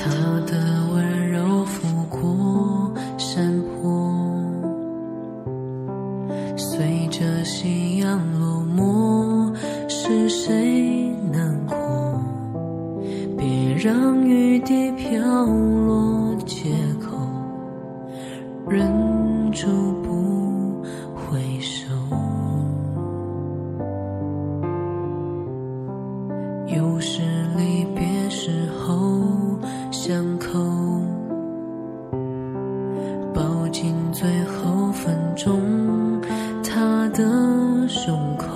他的温柔拂过山坡，随着夕阳落寞，是谁难过？别让雨滴飘落街口，忍住不回首。有时抱紧最后分钟，他的胸口，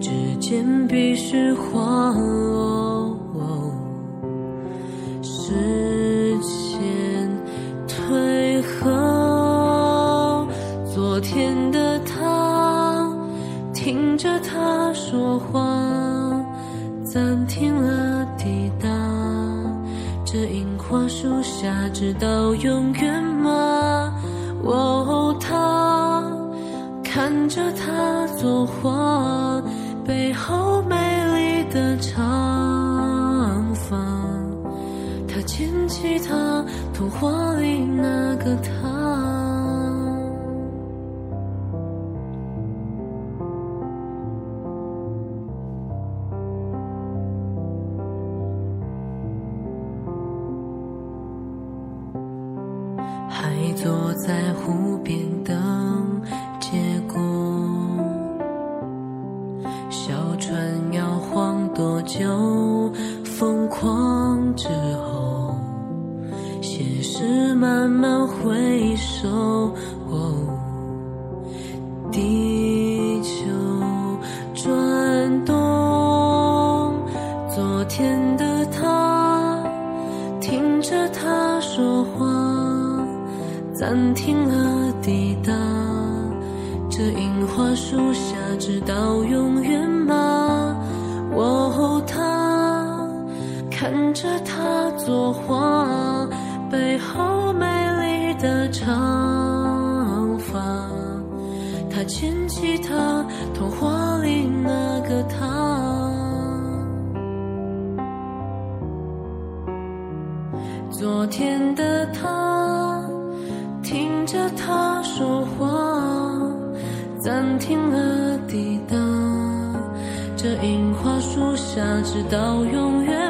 指尖必须滑落，时间退后，昨天的他听着他说话。暂停了这樱花树下，直到永远吗？哦，他看着他作画，背后美丽的长发，他牵起他童话里那个她。坐在湖边等结果，小船摇晃多久？疯狂之后，现实慢慢回首。暂停了抵达这樱花树下，直到永远吗？哦，他看着他作画，背后美丽的长发，他牵起他童话里那个他。昨天的他。听着他说话，暂停了抵达这樱花树下，直到永远